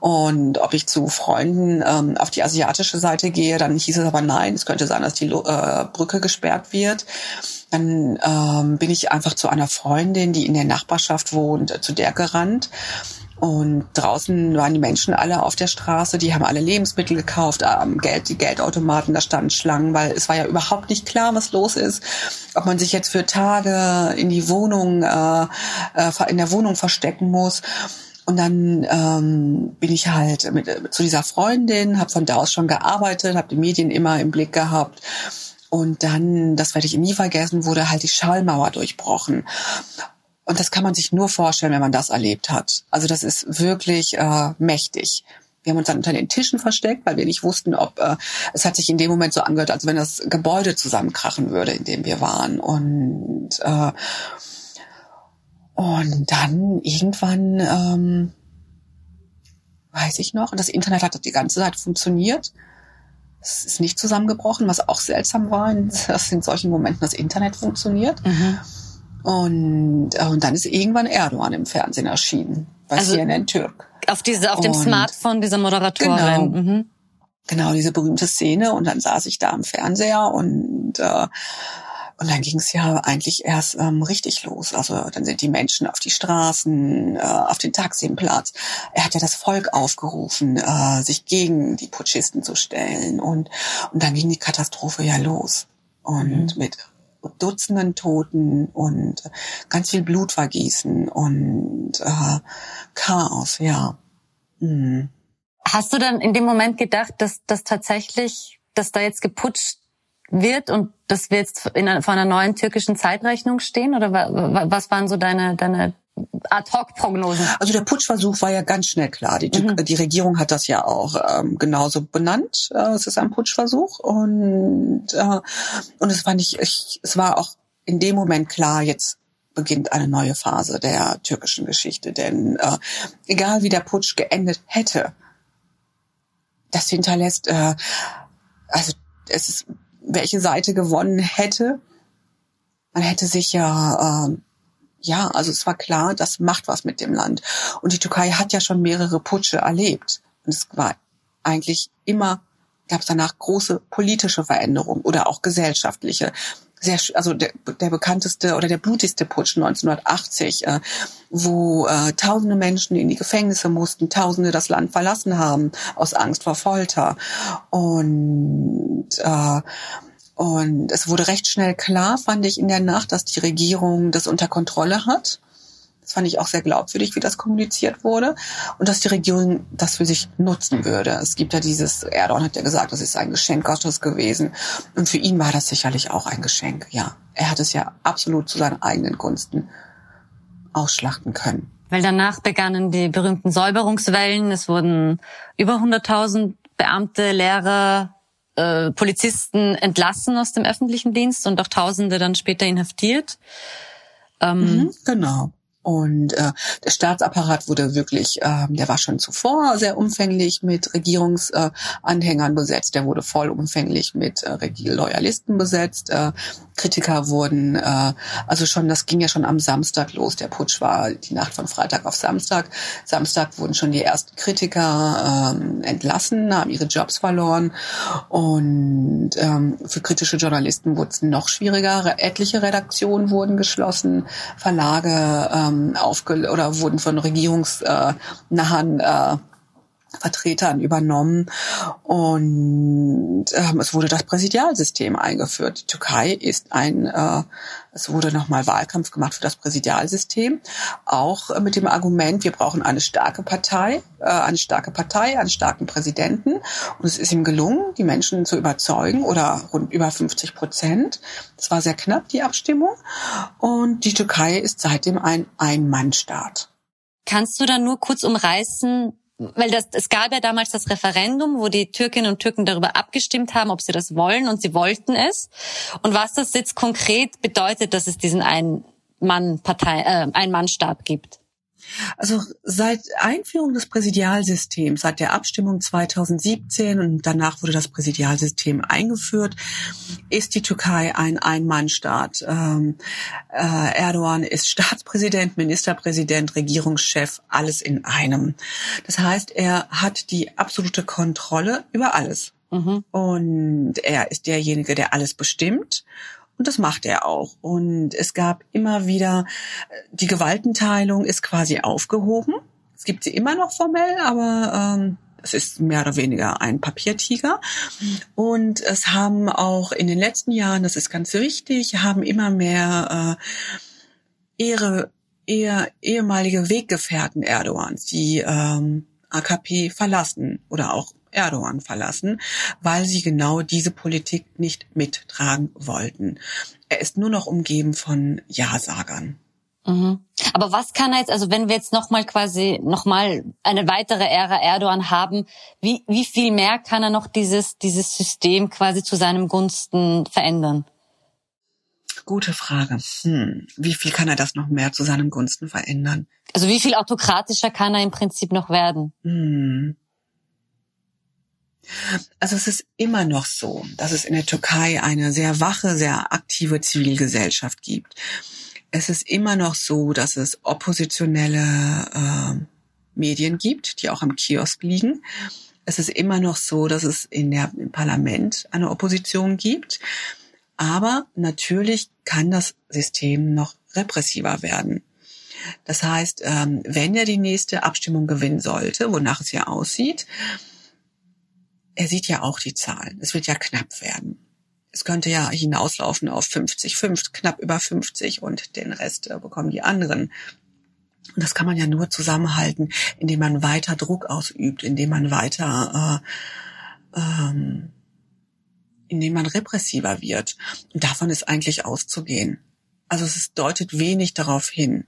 Und ob ich zu Freunden ähm, auf die asiatische Seite gehe, dann hieß es aber nein, es könnte sein, dass die äh, Brücke gesperrt wird. Dann ähm, bin ich einfach zu einer Freundin, die in der Nachbarschaft wohnt, äh, zu der gerannt und draußen waren die Menschen alle auf der Straße, die haben alle Lebensmittel gekauft, ähm, Geld, die Geldautomaten, da standen Schlangen, weil es war ja überhaupt nicht klar, was los ist. Ob man sich jetzt für Tage in die Wohnung, äh, äh, in der Wohnung verstecken muss. Und dann ähm, bin ich halt mit, mit zu dieser Freundin, habe von da aus schon gearbeitet, habe die Medien immer im Blick gehabt. Und dann, das werde ich nie vergessen, wurde halt die Schallmauer durchbrochen. Und das kann man sich nur vorstellen, wenn man das erlebt hat. Also das ist wirklich äh, mächtig. Wir haben uns dann unter den Tischen versteckt, weil wir nicht wussten, ob äh, es hat sich in dem Moment so angehört, als wenn das Gebäude zusammenkrachen würde, in dem wir waren. Und äh, und dann irgendwann ähm, weiß ich noch, und das Internet hat die ganze Zeit funktioniert. Es ist nicht zusammengebrochen, was auch seltsam war, dass *laughs* in solchen Momenten das Internet funktioniert. Mhm. Und, äh, und dann ist irgendwann Erdogan im Fernsehen erschienen, bei also CNN Türk. Auf, diese, auf dem Smartphone dieser Moderatorin. Genau, mhm. genau, diese berühmte Szene. Und dann saß ich da am Fernseher und äh, und dann ging es ja eigentlich erst ähm, richtig los. Also dann sind die Menschen auf die Straßen, äh, auf den Taximplatz. Er hat ja das Volk aufgerufen, äh, sich gegen die Putschisten zu stellen. Und, und dann ging die Katastrophe ja los. Und mhm. mit Dutzenden Toten und ganz viel Blutvergießen und äh, Chaos, ja. Mhm. Hast du dann in dem Moment gedacht, dass das tatsächlich, dass da jetzt geputscht wird und dass wir jetzt in vor einer neuen türkischen Zeitrechnung stehen? Oder was waren so deine, deine Ad-Hoc-Prognosen? Also der Putschversuch war ja ganz schnell klar. Die, mhm. die Regierung hat das ja auch ähm, genauso benannt. Äh, es ist ein Putschversuch und äh, und es war nicht, ich, es war auch in dem Moment klar, jetzt beginnt eine neue Phase der türkischen Geschichte. Denn äh, egal wie der Putsch geendet hätte, das hinterlässt, äh, also es ist, welche Seite gewonnen hätte, man hätte sich ja äh, ja, also es war klar, das macht was mit dem Land. Und die Türkei hat ja schon mehrere Putsche erlebt. Und es war eigentlich immer, gab es danach große politische Veränderungen oder auch gesellschaftliche. Sehr, also der, der bekannteste oder der blutigste Putsch 1980, äh, wo äh, tausende Menschen in die Gefängnisse mussten, tausende das Land verlassen haben aus Angst vor Folter. Und äh, und es wurde recht schnell klar, fand ich in der Nacht, dass die Regierung das unter Kontrolle hat. Das fand ich auch sehr glaubwürdig, wie das kommuniziert wurde. Und dass die Regierung das für sich nutzen würde. Es gibt ja dieses, Erdogan hat ja gesagt, das ist ein Geschenk Gottes gewesen. Und für ihn war das sicherlich auch ein Geschenk, ja. Er hat es ja absolut zu seinen eigenen Gunsten ausschlachten können. Weil danach begannen die berühmten Säuberungswellen. Es wurden über 100.000 Beamte, Lehrer, äh, Polizisten entlassen aus dem öffentlichen Dienst und auch Tausende dann später inhaftiert. Ähm, mhm, genau. Und äh, der Staatsapparat wurde wirklich, äh, der war schon zuvor sehr umfänglich mit Regierungsanhängern äh, besetzt. Der wurde vollumfänglich mit äh, Loyalisten besetzt. Äh, Kritiker wurden, äh, also schon, das ging ja schon am Samstag los. Der Putsch war die Nacht von Freitag auf Samstag. Samstag wurden schon die ersten Kritiker äh, entlassen, haben ihre Jobs verloren. Und ähm, für kritische Journalisten wurde es noch schwieriger. Etliche Redaktionen wurden geschlossen, Verlage ähm, aufge oder wurden von regierungsnahen äh, Vertretern übernommen und ähm, es wurde das Präsidialsystem eingeführt. Die Türkei ist ein, äh, es wurde nochmal Wahlkampf gemacht für das Präsidialsystem, auch äh, mit dem Argument, wir brauchen eine starke Partei, äh, eine starke Partei, einen starken Präsidenten und es ist ihm gelungen, die Menschen zu überzeugen oder rund über 50 Prozent. Es war sehr knapp die Abstimmung und die Türkei ist seitdem ein Ein-Mann-Staat. Kannst du da nur kurz umreißen, weil das, es gab ja damals das Referendum, wo die Türkinnen und Türken darüber abgestimmt haben, ob sie das wollen und sie wollten es. Und was das jetzt konkret bedeutet, dass es diesen Ein-Mann-Partei, äh, Ein-Mann-Staat gibt. Also seit Einführung des Präsidialsystems, seit der Abstimmung 2017 und danach wurde das Präsidialsystem eingeführt, ist die Türkei ein Ein-Mann-Staat. Ähm, äh, Erdogan ist *laughs* Staatspräsident, Ministerpräsident, Regierungschef, alles in einem. Das heißt, er hat die absolute Kontrolle über alles. Mhm. Und er ist derjenige, der alles bestimmt. Und das macht er auch. Und es gab immer wieder, die Gewaltenteilung ist quasi aufgehoben. Es gibt sie immer noch formell, aber ähm, es ist mehr oder weniger ein Papiertiger. Und es haben auch in den letzten Jahren, das ist ganz wichtig, haben immer mehr äh, ihre eher ehemalige Weggefährten Erdogans, die ähm, AKP verlassen oder auch Erdogan verlassen, weil sie genau diese Politik nicht mittragen wollten. Er ist nur noch umgeben von Ja-Sagern. Mhm. Aber was kann er jetzt, also wenn wir jetzt nochmal quasi nochmal eine weitere Ära Erdogan haben, wie, wie viel mehr kann er noch dieses, dieses System quasi zu seinem Gunsten verändern? Gute Frage. Hm. Wie viel kann er das noch mehr zu seinem Gunsten verändern? Also wie viel autokratischer kann er im Prinzip noch werden? Hm. Also es ist immer noch so, dass es in der Türkei eine sehr wache, sehr aktive Zivilgesellschaft gibt. Es ist immer noch so, dass es oppositionelle äh, Medien gibt, die auch am Kiosk liegen. Es ist immer noch so, dass es in der, im Parlament eine Opposition gibt. Aber natürlich kann das System noch repressiver werden. Das heißt, ähm, wenn er die nächste Abstimmung gewinnen sollte, wonach es ja aussieht, er sieht ja auch die Zahlen. Es wird ja knapp werden. Es könnte ja hinauslaufen auf 50, 50 knapp über 50 und den Rest äh, bekommen die anderen. Und das kann man ja nur zusammenhalten, indem man weiter Druck ausübt, indem man weiter, äh, ähm, indem man repressiver wird. Und davon ist eigentlich auszugehen. Also es deutet wenig darauf hin,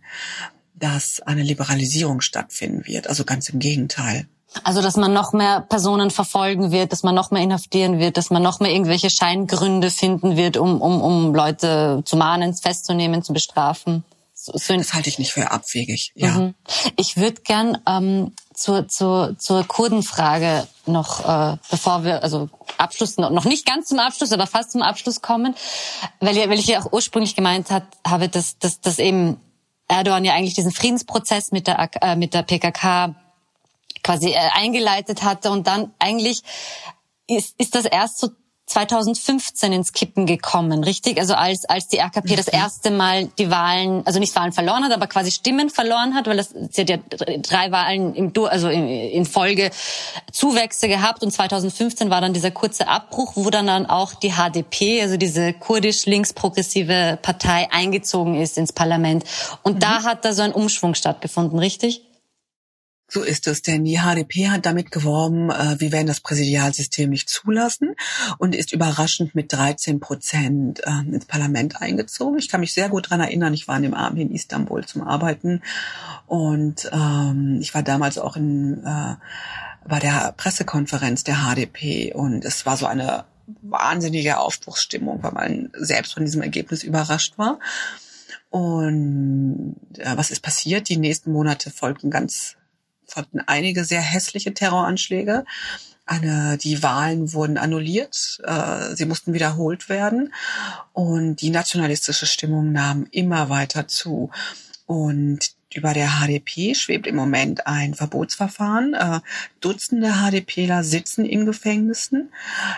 dass eine Liberalisierung stattfinden wird. Also ganz im Gegenteil. Also, dass man noch mehr Personen verfolgen wird, dass man noch mehr inhaftieren wird, dass man noch mehr irgendwelche Scheingründe finden wird, um, um, um Leute zu mahnen, festzunehmen, zu bestrafen. So, so das halte ich nicht für abwegig, ja. Mhm. Ich würde gern ähm, zur, zur, zur Kurdenfrage noch, äh, bevor wir, also Abschluss, noch nicht ganz zum Abschluss, aber fast zum Abschluss kommen, weil, weil ich ja auch ursprünglich gemeint hat, habe, dass, dass, dass eben Erdogan ja eigentlich diesen Friedensprozess mit der, äh, mit der PKK quasi äh, eingeleitet hatte und dann eigentlich ist, ist das erst so 2015 ins Kippen gekommen, richtig? Also als als die RKP das erste Mal die Wahlen, also nicht Wahlen verloren hat, aber quasi Stimmen verloren hat, weil das sie hat ja drei Wahlen im also in, Folge Zuwächse gehabt und 2015 war dann dieser kurze Abbruch, wo dann dann auch die HDP, also diese kurdisch linksprogressive Partei eingezogen ist ins Parlament und mhm. da hat da so ein Umschwung stattgefunden, richtig? So ist es, denn die HDP hat damit geworben, äh, wir werden das Präsidialsystem nicht zulassen und ist überraschend mit 13 Prozent äh, ins Parlament eingezogen. Ich kann mich sehr gut dran erinnern, ich war an dem Abend in Istanbul zum Arbeiten und ähm, ich war damals auch in, äh, bei der Pressekonferenz der HDP und es war so eine wahnsinnige Aufbruchsstimmung, weil man selbst von diesem Ergebnis überrascht war. Und äh, was ist passiert? Die nächsten Monate folgten ganz hatten einige sehr hässliche Terroranschläge. Eine, die Wahlen wurden annulliert, äh, sie mussten wiederholt werden und die nationalistische Stimmung nahm immer weiter zu. Und über der HDP schwebt im Moment ein Verbotsverfahren. Äh, Dutzende HDPler sitzen in Gefängnissen.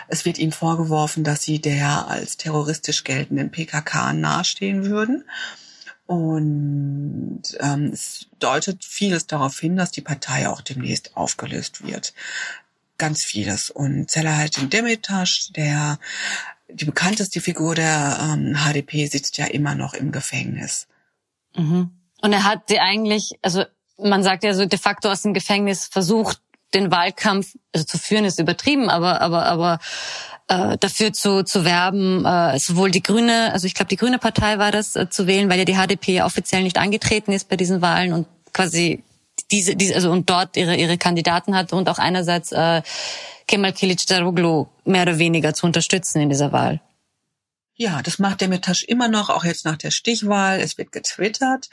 Es wird ihnen vorgeworfen, dass sie der als terroristisch geltenden PKK nahestehen würden. Und ähm, es deutet vieles darauf hin, dass die Partei auch demnächst aufgelöst wird. Ganz vieles. Und Selahattin Demirtas, der die bekannteste Figur der ähm, HDP, sitzt ja immer noch im Gefängnis. Mhm. Und er hat die eigentlich, also man sagt ja so de facto aus dem Gefängnis versucht, den Wahlkampf also zu führen, ist übertrieben, aber aber aber äh, dafür zu, zu werben, äh, sowohl die Grüne, also ich glaube die Grüne Partei war das äh, zu wählen, weil ja die HDP offiziell nicht angetreten ist bei diesen Wahlen und quasi diese, diese also und dort ihre ihre Kandidaten hat und auch einerseits äh, Kemal Kılıçdaroğlu mehr oder weniger zu unterstützen in dieser Wahl. Ja, das macht Demirtas immer noch, auch jetzt nach der Stichwahl. Es wird getwittert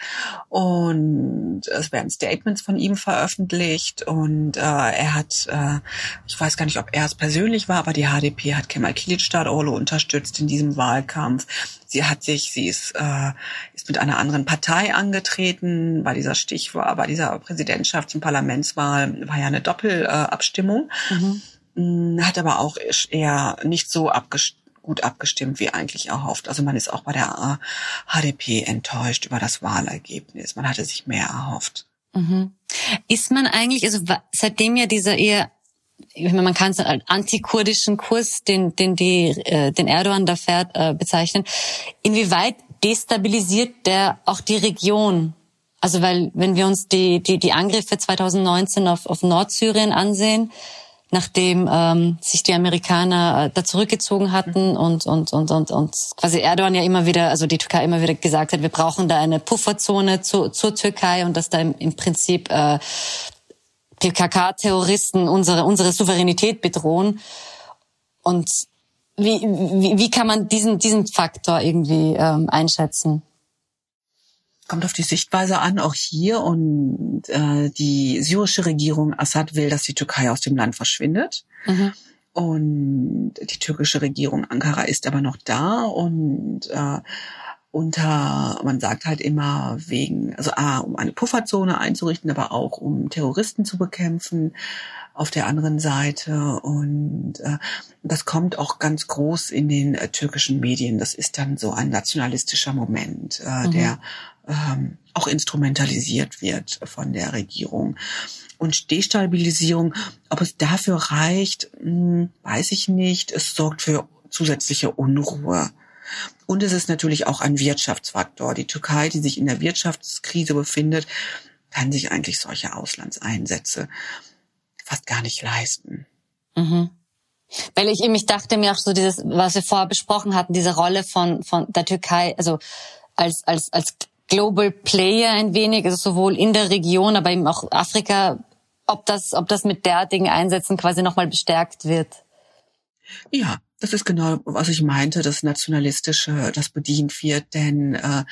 und es werden Statements von ihm veröffentlicht und äh, er hat, äh, ich weiß gar nicht, ob er es persönlich war, aber die HDP hat Kemal Kılıçdaroğlu unterstützt in diesem Wahlkampf. Sie hat sich, sie ist, äh, ist mit einer anderen Partei angetreten bei dieser Stichwahl, bei dieser Präsidentschafts- und Parlamentswahl war ja eine Doppelabstimmung. Mhm hat aber auch eher nicht so abgestimmt gut abgestimmt wie eigentlich erhofft. Also man ist auch bei der HDP enttäuscht über das Wahlergebnis. Man hatte sich mehr erhofft. Mhm. Ist man eigentlich, also seitdem ja dieser eher man kann es als antikurdischen Kurs, den, den, die, äh, den Erdogan da fährt, äh, bezeichnen. Inwieweit destabilisiert der auch die Region? Also weil, wenn wir uns die, die, die Angriffe 2019 auf, auf Nordsyrien ansehen, nachdem ähm, sich die Amerikaner äh, da zurückgezogen hatten und, und, und, und, und quasi Erdogan ja immer wieder, also die Türkei immer wieder gesagt hat, wir brauchen da eine Pufferzone zu, zur Türkei und dass da im, im Prinzip äh, PKK-Terroristen unsere, unsere Souveränität bedrohen. Und wie, wie, wie kann man diesen, diesen Faktor irgendwie ähm, einschätzen? Kommt auf die Sichtweise an, auch hier. Und äh, die syrische Regierung Assad will, dass die Türkei aus dem Land verschwindet. Mhm. Und die türkische Regierung Ankara ist aber noch da und äh, unter, man sagt halt immer wegen, also A, um eine Pufferzone einzurichten, aber auch um Terroristen zu bekämpfen auf der anderen Seite. Und äh, das kommt auch ganz groß in den äh, türkischen Medien. Das ist dann so ein nationalistischer Moment, äh, mhm. der ähm, auch instrumentalisiert wird von der Regierung. Und Destabilisierung, ob es dafür reicht, mh, hm, weiß ich nicht. Es sorgt für zusätzliche Unruhe. Und es ist natürlich auch ein Wirtschaftsfaktor. Die Türkei, die sich in der Wirtschaftskrise befindet, kann sich eigentlich solche Auslandseinsätze fast gar nicht leisten. Mhm. Weil ich eben, ich dachte mir auch so dieses, was wir vorher besprochen hatten, diese Rolle von, von der Türkei, also als, als, als Global Player ein wenig, also sowohl in der Region, aber eben auch Afrika, ob das, ob das mit derartigen Einsätzen quasi nochmal bestärkt wird. Ja, das ist genau, was ich meinte, das Nationalistische, das bedient wird. Denn äh,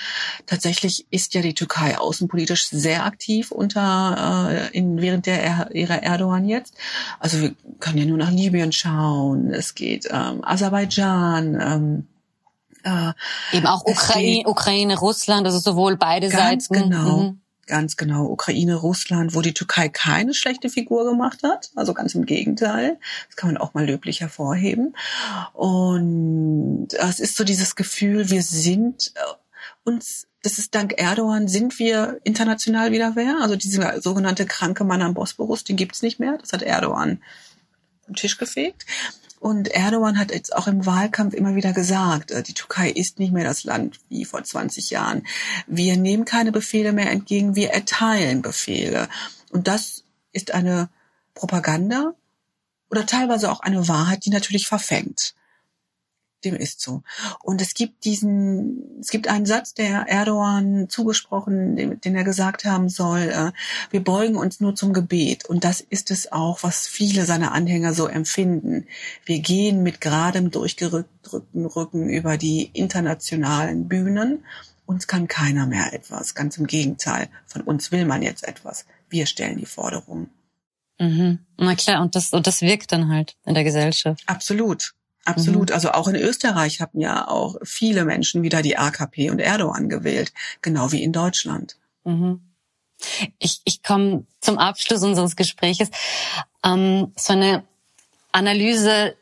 tatsächlich ist ja die Türkei außenpolitisch sehr aktiv unter äh, in, während der er, ihrer Erdogan jetzt. Also wir können ja nur nach Libyen schauen. Es geht ähm, Aserbaidschan. Ähm, äh, Eben auch Ukraine, Ukraine, Russland, also sowohl beide ganz Seiten. Genau. Mhm. Ganz genau, Ukraine, Russland, wo die Türkei keine schlechte Figur gemacht hat, also ganz im Gegenteil. Das kann man auch mal löblich hervorheben. Und es ist so dieses Gefühl, wir sind äh, uns, das ist dank Erdogan, sind wir international wieder wer. Also dieser sogenannte kranke Mann am Bosporus, den gibt's nicht mehr. Das hat Erdogan vom Tisch gefegt. Und Erdogan hat jetzt auch im Wahlkampf immer wieder gesagt, äh, die Türkei ist nicht mehr das Land wie vor 20 Jahren. Wir nehmen keine Befehle mehr entgegen, wir erteilen Befehle. Und das ist eine Propaganda oder teilweise auch eine Wahrheit, die natürlich verfängt dem ist so. Und es gibt diesen, es gibt einen Satz, der Erdogan zugesprochen, den, den er gesagt haben soll, äh, wir beugen uns nur zum Gebet. Und das ist es auch, was viele seiner Anhänger so empfinden. Wir gehen mit geradem, durchgerückten Rücken über die internationalen Bühnen. Uns kann keiner mehr etwas. Ganz im Gegenteil. Von uns will man jetzt etwas. Wir stellen die Forderungen. Mhm. Na klar, und das, und das wirkt dann halt in der Gesellschaft. Absolut. Absolut. Mhm. Also auch in Österreich haben ja auch viele Menschen wieder die AKP und Erdogan gewählt, genau wie in Deutschland. Mhm. Ich, ich komme zum Abschluss unseres Gespräches. Ähm, so eine Analyse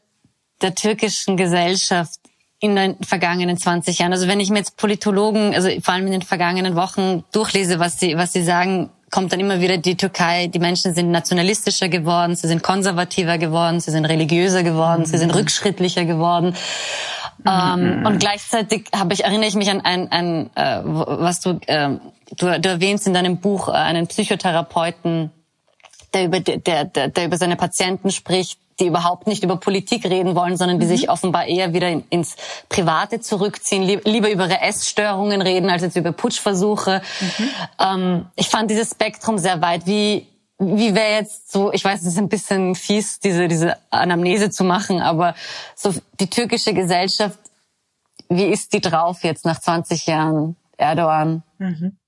der türkischen Gesellschaft in den vergangenen 20 Jahren. Also wenn ich mir jetzt Politologen, also vor allem in den vergangenen Wochen durchlese, was sie, was sie sagen, kommt dann immer wieder die Türkei, die Menschen sind nationalistischer geworden, sie sind konservativer geworden, sie sind religiöser geworden, mhm. sie sind mhm. rückschrittlicher geworden. Mhm. Ähm, und gleichzeitig habe ich, erinnere ich mich an ein, ein äh, was du, äh, du, du erwähnst in deinem Buch, äh, einen Psychotherapeuten, der über, der, der, der über seine Patienten spricht, die überhaupt nicht über Politik reden wollen, sondern die mhm. sich offenbar eher wieder in, ins Private zurückziehen, lieber über ihre Essstörungen reden, als jetzt über Putschversuche. Mhm. Ähm, ich fand dieses Spektrum sehr weit. Wie, wie wäre jetzt so, ich weiß, es ist ein bisschen fies, diese, diese Anamnese zu machen, aber so die türkische Gesellschaft, wie ist die drauf jetzt nach 20 Jahren Erdogan? Mhm.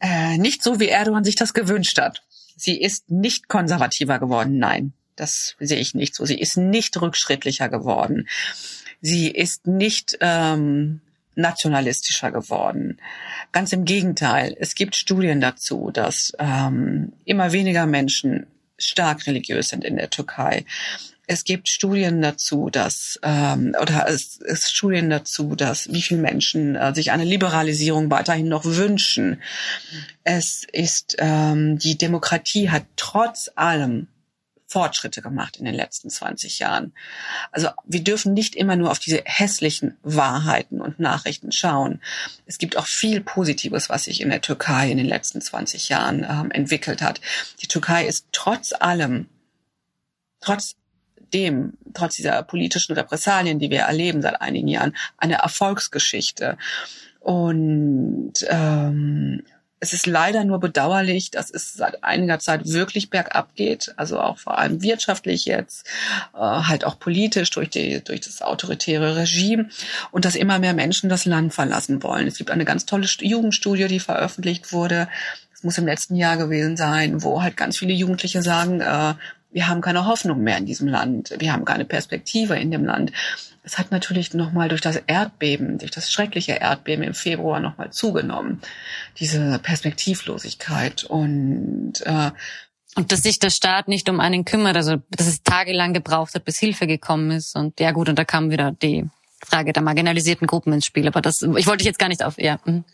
Äh, nicht so, wie Erdogan sich das gewünscht hat. Sie ist nicht konservativer geworden, nein. Das sehe ich nicht so. Sie ist nicht rückschrittlicher geworden. Sie ist nicht ähm, nationalistischer geworden. Ganz im Gegenteil. Es gibt Studien dazu, dass ähm, immer weniger Menschen stark religiös sind in der Türkei. Es gibt Studien dazu, dass ähm, oder es ist Studien dazu, dass wie viele Menschen äh, sich eine Liberalisierung weiterhin noch wünschen. Es ist ähm, die Demokratie hat trotz allem Fortschritte gemacht in den letzten 20 Jahren. Also wir dürfen nicht immer nur auf diese hässlichen Wahrheiten und Nachrichten schauen. Es gibt auch viel Positives, was sich in der Türkei in den letzten 20 Jahren ähm, entwickelt hat. Die Türkei ist trotz allem, trotz dem, trotz dieser politischen Repressalien, die wir erleben seit einigen Jahren, eine Erfolgsgeschichte. Und ähm, es ist leider nur bedauerlich, dass es seit einiger Zeit wirklich bergab geht, also auch vor allem wirtschaftlich jetzt, äh, halt auch politisch durch, die, durch das autoritäre Regime und dass immer mehr Menschen das Land verlassen wollen. Es gibt eine ganz tolle Jugendstudie, die veröffentlicht wurde. Es muss im letzten Jahr gewesen sein, wo halt ganz viele Jugendliche sagen, äh, wir haben keine Hoffnung mehr in diesem Land, wir haben keine Perspektive in dem Land. Es hat natürlich nochmal durch das Erdbeben, durch das schreckliche Erdbeben im Februar nochmal zugenommen, diese Perspektivlosigkeit und äh, und dass sich der Staat nicht um einen kümmert, also dass es tagelang gebraucht hat, bis Hilfe gekommen ist. Und ja gut, und da kam wieder die Frage der marginalisierten Gruppen ins Spiel. Aber das, ich wollte jetzt gar nicht auf, ja. Mhm.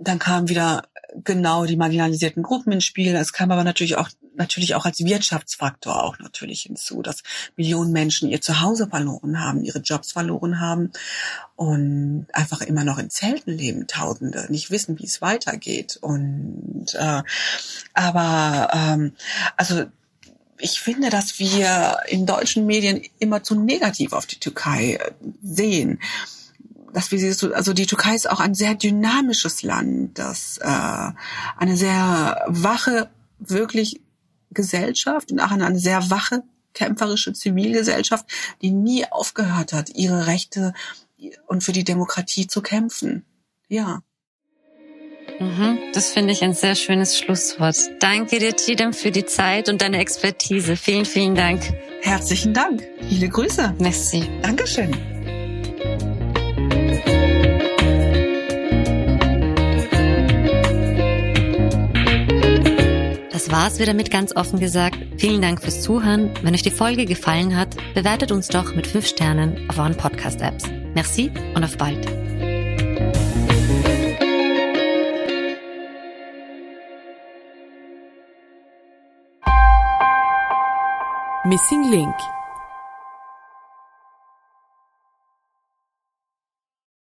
Dann kam wieder genau die marginalisierten Gruppen ins Spiel. Es kam aber natürlich auch natürlich auch als Wirtschaftsfaktor auch natürlich hinzu, dass Millionen Menschen ihr Zuhause verloren haben, ihre Jobs verloren haben und einfach immer noch in Zelten leben, Tausende, nicht wissen, wie es weitergeht. Und äh, aber ähm, also ich finde, dass wir in deutschen Medien immer zu negativ auf die Türkei äh, sehen dass wir sie so, also die Türkei ist auch ein sehr dynamisches Land, das äh, eine sehr wache, wirklich Gesellschaft und auch eine sehr wache, kämpferische Zivilgesellschaft, die nie aufgehört hat, ihre Rechte und für die Demokratie zu kämpfen. Ja. Mhm, das finde ich ein sehr schönes Schlusswort. Danke dir, Chidem, für die Zeit und deine Expertise. Vielen, vielen Dank. Herzlichen Dank. Viele Grüße. Merci. Dankeschön. Das war's wieder mit ganz offen gesagt. Vielen Dank fürs Zuhören. Wenn euch die Folge gefallen hat, bewertet uns doch mit 5 Sternen auf euren Podcast-Apps. Merci und auf bald. Missing Link